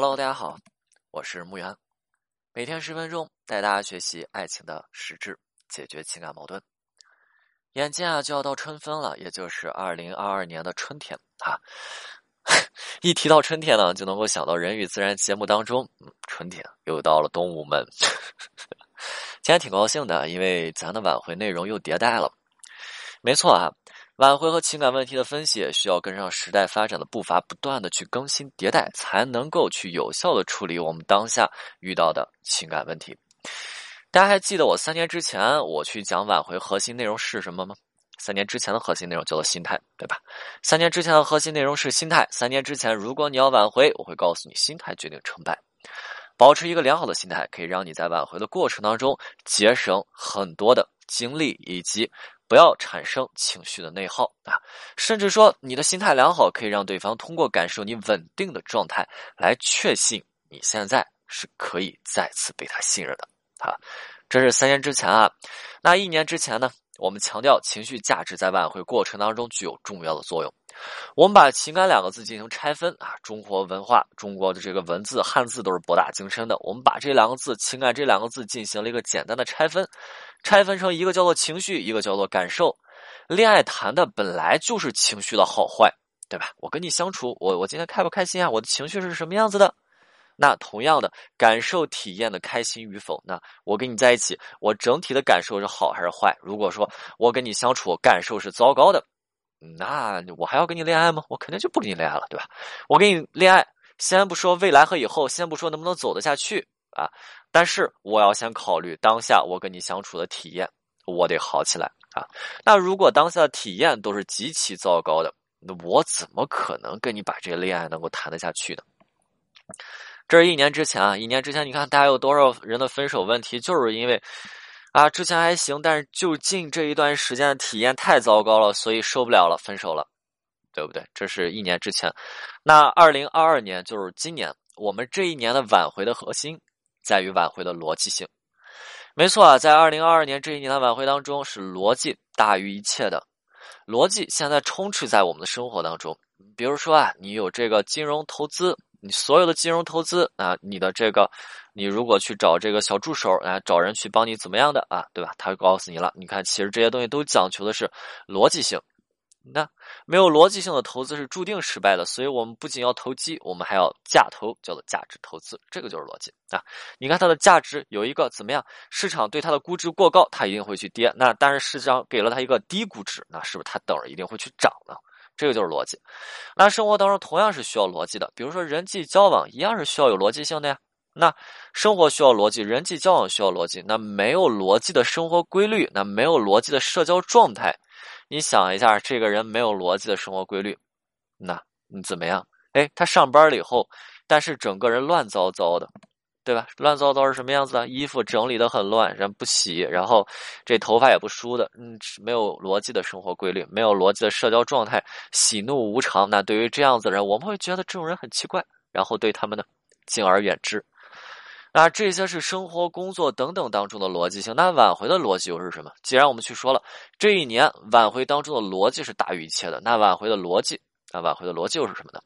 Hello，大家好，我是木源，每天十分钟带大家学习爱情的实质，解决情感矛盾。眼见啊就要到春分了，也就是二零二二年的春天啊。一提到春天呢，就能够想到《人与自然》节目当中，嗯，春天又到了，动物们。今天挺高兴的，因为咱的挽回内容又迭代了。没错啊。挽回和情感问题的分析需要跟上时代发展的步伐，不断的去更新迭代，才能够去有效的处理我们当下遇到的情感问题。大家还记得我三年之前我去讲挽回核心内容是什么吗？三年之前的核心内容叫做心态，对吧？三年之前的核心内容是心态。三年之前，如果你要挽回，我会告诉你，心态决定成败。保持一个良好的心态，可以让你在挽回的过程当中节省很多的精力以及。不要产生情绪的内耗啊，甚至说你的心态良好，可以让对方通过感受你稳定的状态来确信你现在是可以再次被他信任的啊。这是三年之前啊，那一年之前呢？我们强调情绪价值在挽回过程当中具有重要的作用。我们把情感两个字进行拆分啊，中国文化、中国的这个文字汉字都是博大精深的。我们把这两个字“情感”这两个字进行了一个简单的拆分，拆分成一个叫做情绪，一个叫做感受。恋爱谈的本来就是情绪的好坏，对吧？我跟你相处，我我今天开不开心啊？我的情绪是什么样子的？那同样的感受体验的开心与否，那我跟你在一起，我整体的感受是好还是坏？如果说我跟你相处感受是糟糕的，那我还要跟你恋爱吗？我肯定就不跟你恋爱了，对吧？我跟你恋爱，先不说未来和以后，先不说能不能走得下去啊，但是我要先考虑当下我跟你相处的体验，我得好起来啊。那如果当下的体验都是极其糟糕的，那我怎么可能跟你把这个恋爱能够谈得下去呢？这是一年之前啊，一年之前，你看大家有多少人的分手问题，就是因为啊，之前还行，但是就近这一段时间的体验太糟糕了，所以受不了了，分手了，对不对？这是一年之前。那二零二二年就是今年，我们这一年的挽回的核心在于挽回的逻辑性。没错啊，在二零二二年这一年的挽回当中，是逻辑大于一切的。逻辑现在充斥在我们的生活当中，比如说啊，你有这个金融投资。你所有的金融投资啊，你的这个，你如果去找这个小助手啊，找人去帮你怎么样的啊，对吧？他告诉你了。你看，其实这些东西都讲求的是逻辑性。那没有逻辑性的投资是注定失败的。所以我们不仅要投机，我们还要价投，叫做价值投资。这个就是逻辑啊。你看它的价值有一个怎么样？市场对它的估值过高，它一定会去跌。那但是市场给了它一个低估值，那是不是它等着一定会去涨呢？这个就是逻辑，那生活当中同样是需要逻辑的，比如说人际交往一样是需要有逻辑性的呀。那生活需要逻辑，人际交往需要逻辑，那没有逻辑的生活规律，那没有逻辑的社交状态，你想一下，这个人没有逻辑的生活规律，那你怎么样？哎，他上班了以后，但是整个人乱糟糟的。对吧？乱糟糟是什么样子的？衣服整理的很乱，人不洗，然后这头发也不梳的，嗯，没有逻辑的生活规律，没有逻辑的社交状态，喜怒无常。那对于这样子的人，我们会觉得这种人很奇怪，然后对他们呢敬而远之。那这些是生活、工作等等当中的逻辑性。那挽回的逻辑又是什么？既然我们去说了，这一年挽回当中的逻辑是大于一切的，那挽回的逻辑，那挽回的逻辑又是什么呢？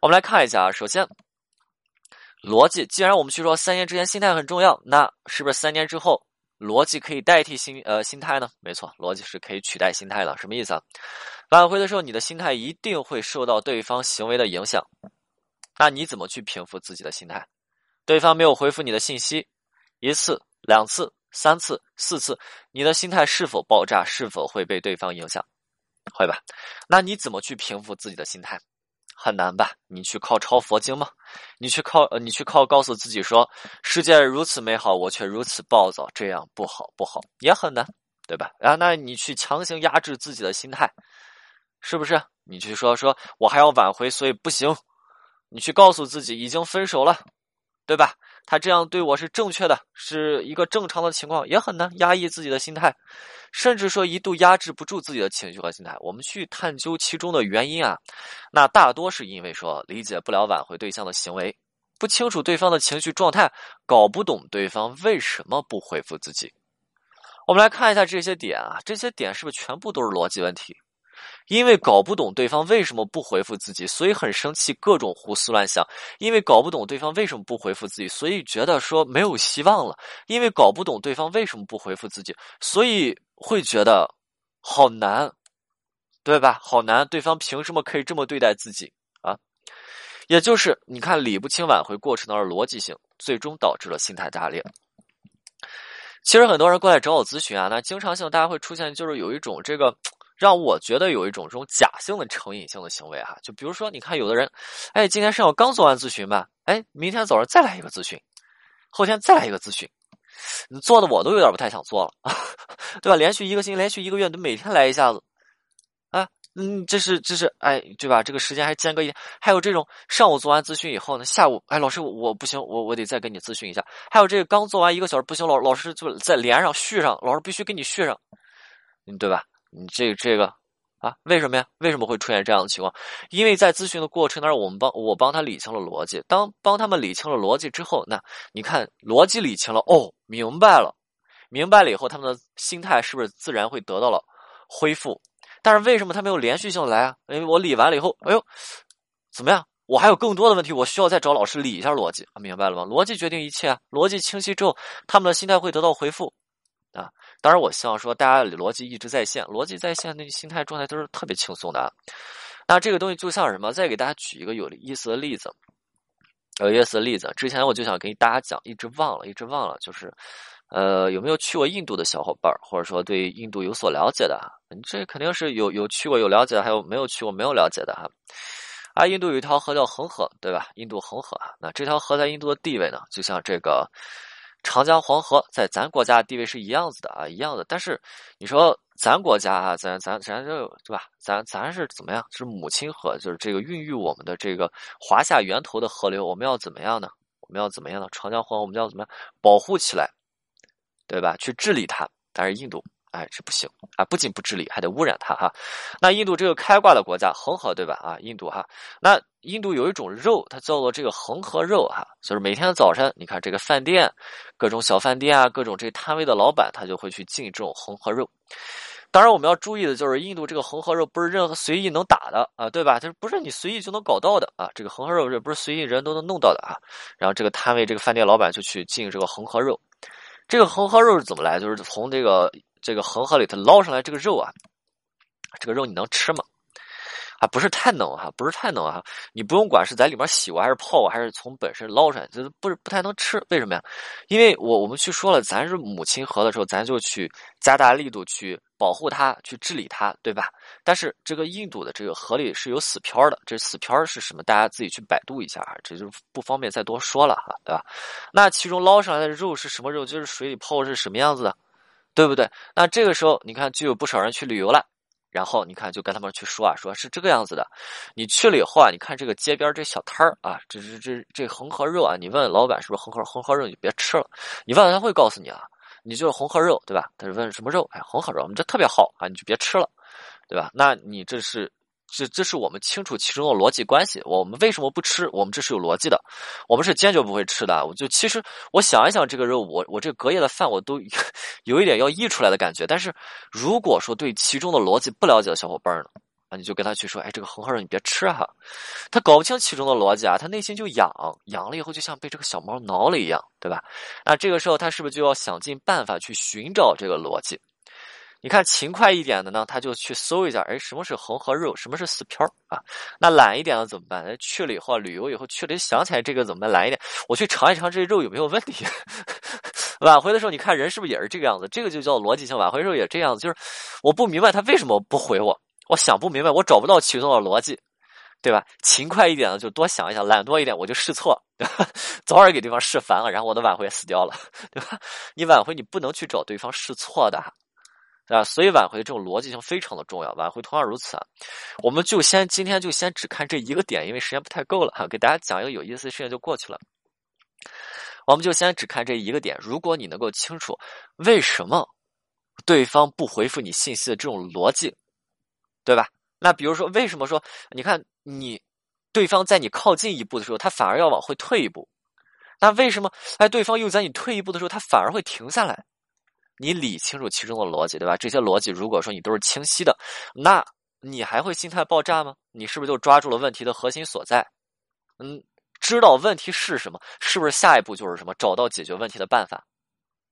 我们来看一下啊，首先。逻辑，既然我们去说三年之前心态很重要，那是不是三年之后逻辑可以代替心呃心态呢？没错，逻辑是可以取代心态的。什么意思啊？挽回的时候，你的心态一定会受到对方行为的影响。那你怎么去平复自己的心态？对方没有回复你的信息，一次、两次、三次、四次，你的心态是否爆炸？是否会被对方影响？会吧？那你怎么去平复自己的心态？很难吧？你去靠抄佛经吗？你去靠呃，你去靠告诉自己说世界如此美好，我却如此暴躁，这样不好不好，也很难，对吧？然啊，那你去强行压制自己的心态，是不是？你去说说我还要挽回，所以不行。你去告诉自己已经分手了，对吧？他这样对我是正确的，是一个正常的情况，也很难压抑自己的心态，甚至说一度压制不住自己的情绪和心态。我们去探究其中的原因啊，那大多是因为说理解不了挽回对象的行为，不清楚对方的情绪状态，搞不懂对方为什么不回复自己。我们来看一下这些点啊，这些点是不是全部都是逻辑问题？因为搞不懂对方为什么不回复自己，所以很生气，各种胡思乱想；因为搞不懂对方为什么不回复自己，所以觉得说没有希望了；因为搞不懂对方为什么不回复自己，所以会觉得好难，对吧？好难，对方凭什么可以这么对待自己啊？也就是你看理不清挽回过程的逻辑性，最终导致了心态炸裂。其实很多人过来找我咨询啊，那经常性大家会出现就是有一种这个。让我觉得有一种这种假性的成瘾性的行为哈，就比如说，你看有的人，哎，今天上午刚做完咨询吧，哎，明天早上再来一个咨询，后天再来一个咨询，你做的我都有点不太想做了，对吧？连续一个星期，连续一个月，都每天来一下子，啊，嗯，这是这是，哎，对吧？这个时间还间隔一，还有这种上午做完咨询以后呢，下午，哎，老师我不行，我我得再跟你咨询一下，还有这个刚做完一个小时不行，老老师就再连上续上，老师必须给你续上，嗯，对吧？你这这个啊，为什么呀？为什么会出现这样的情况？因为在咨询的过程当中，我们帮我帮他理清了逻辑。当帮他们理清了逻辑之后，那你看逻辑理清了，哦，明白了，明白了以后，他们的心态是不是自然会得到了恢复？但是为什么他没有连续性来啊？因为我理完了以后，哎呦，怎么样？我还有更多的问题，我需要再找老师理一下逻辑。明白了吗？逻辑决定一切啊！逻辑清晰之后，他们的心态会得到恢复。啊，当然，我希望说大家逻辑一直在线，逻辑在线，那心态状态都是特别轻松的。那这个东西就像什么？再给大家举一个有意思的例子，有意思的例子。之前我就想给大家讲，一直忘了，一直忘了，就是，呃，有没有去过印度的小伙伴，或者说对印度有所了解的？你这肯定是有有去过有了解，还有没有去过没有了解的哈。啊，印度有一条河叫恒河，对吧？印度恒河，那这条河在印度的地位呢，就像这个。长江黄河在咱国家地位是一样子的啊，一样的。但是你说咱国家啊，咱咱咱就对吧？咱咱是怎么样？是母亲河，就是这个孕育我们的这个华夏源头的河流，我们要怎么样呢？我们要怎么样呢？长江黄河我们要怎么样保护起来，对吧？去治理它。但是印度。哎，这不行啊！不仅不治理，还得污染它哈。那印度这个开挂的国家，恒河对吧？啊，印度哈。那印度有一种肉，它叫做这个恒河肉哈。就是每天早晨，你看这个饭店，各种小饭店啊，各种这摊位的老板，他就会去进这种恒河肉。当然，我们要注意的就是，印度这个恒河肉不是任何随意能打的啊，对吧？就是不是你随意就能搞到的啊。这个恒河肉也不是随意人都能弄到的啊。然后这个摊位，这个饭店老板就去进这个恒河肉。这个恒河肉是怎么来？就是从这个。这个恒河里头捞上来这个肉啊，这个肉你能吃吗？啊，不是太能哈，不是太能哈。你不用管是在里面洗过还是泡过，还是从本身捞出来，就是不是不太能吃。为什么呀？因为我我们去说了，咱是母亲河的时候，咱就去加大力度去保护它，去治理它，对吧？但是这个印度的这个河里是有死漂的，这死漂是什么？大家自己去百度一下啊，这就不方便再多说了哈，对吧？那其中捞上来的肉是什么肉？就是水里泡是什么样子的？对不对？那这个时候，你看就有不少人去旅游了，然后你看就跟他们去说啊，说是这个样子的。你去了以后啊，你看这个街边这小摊儿啊，这这这这红河肉啊，你问老板是不是红河红河肉，你就别吃了。你问他会告诉你啊，你就是红河肉，对吧？他就问什么肉？哎，红河肉，我们这特别好啊，你就别吃了，对吧？那你这是。这这是我们清楚其中的逻辑关系。我们为什么不吃？我们这是有逻辑的。我们是坚决不会吃的。我就其实我想一想，这个肉，我我这隔夜的饭我都 有一点要溢出来的感觉。但是如果说对其中的逻辑不了解的小伙伴呢，啊，你就跟他去说，哎，这个恒河肉你别吃哈。他搞不清其中的逻辑啊，他内心就痒，痒了以后就像被这个小猫挠了一样，对吧？那这个时候他是不是就要想尽办法去寻找这个逻辑？你看勤快一点的呢，他就去搜一下，哎，什么是恒河肉，什么是死漂啊？那懒一点的怎么办？去了以后旅游以后去了，想起来这个怎么办？懒一点，我去尝一尝这肉有没有问题。挽回的时候，你看人是不是也是这个样子？这个就叫逻辑性。挽回时候也这样子，就是我不明白他为什么不回我，我想不明白，我找不到其中的逻辑，对吧？勤快一点的就多想一想，懒惰一点我就试错，早点给对方试烦了，然后我的挽回死掉了，对吧？你挽回你不能去找对方试错的。啊，所以挽回这种逻辑性非常的重要，挽回同样如此啊。我们就先今天就先只看这一个点，因为时间不太够了哈，给大家讲一个有意思的事情就过去了。我们就先只看这一个点，如果你能够清楚为什么对方不回复你信息的这种逻辑，对吧？那比如说为什么说你看你对方在你靠近一步的时候，他反而要往回退一步？那为什么哎对方又在你退一步的时候，他反而会停下来？你理清楚其中的逻辑，对吧？这些逻辑如果说你都是清晰的，那你还会心态爆炸吗？你是不是就抓住了问题的核心所在？嗯，知道问题是什么，是不是下一步就是什么？找到解决问题的办法，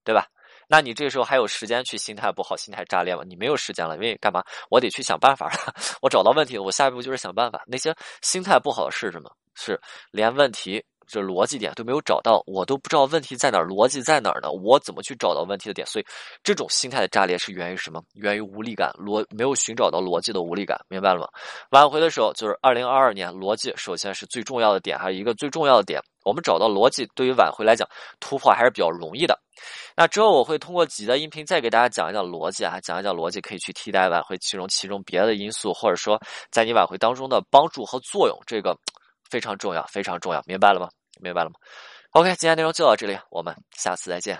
对吧？那你这时候还有时间去心态不好、心态炸裂吗？你没有时间了，因为干嘛？我得去想办法了。我找到问题，我下一步就是想办法。那些心态不好的是什么？是连问题。这逻辑点都没有找到，我都不知道问题在哪儿，逻辑在哪儿呢？我怎么去找到问题的点？所以，这种心态的炸裂是源于什么？源于无力感，逻没有寻找到逻辑的无力感，明白了吗？挽回的时候，就是二零二二年，逻辑首先是最重要的点，还有一个最重要的点，我们找到逻辑，对于挽回来讲，突破还是比较容易的。那之后我会通过几的音频再给大家讲一讲逻辑啊，讲一讲逻辑可以去替代挽回其中其中别的因素，或者说在你挽回当中的帮助和作用，这个非常重要，非常重要，明白了吗？明白了吗？OK，今天内容就到这里，我们下次再见。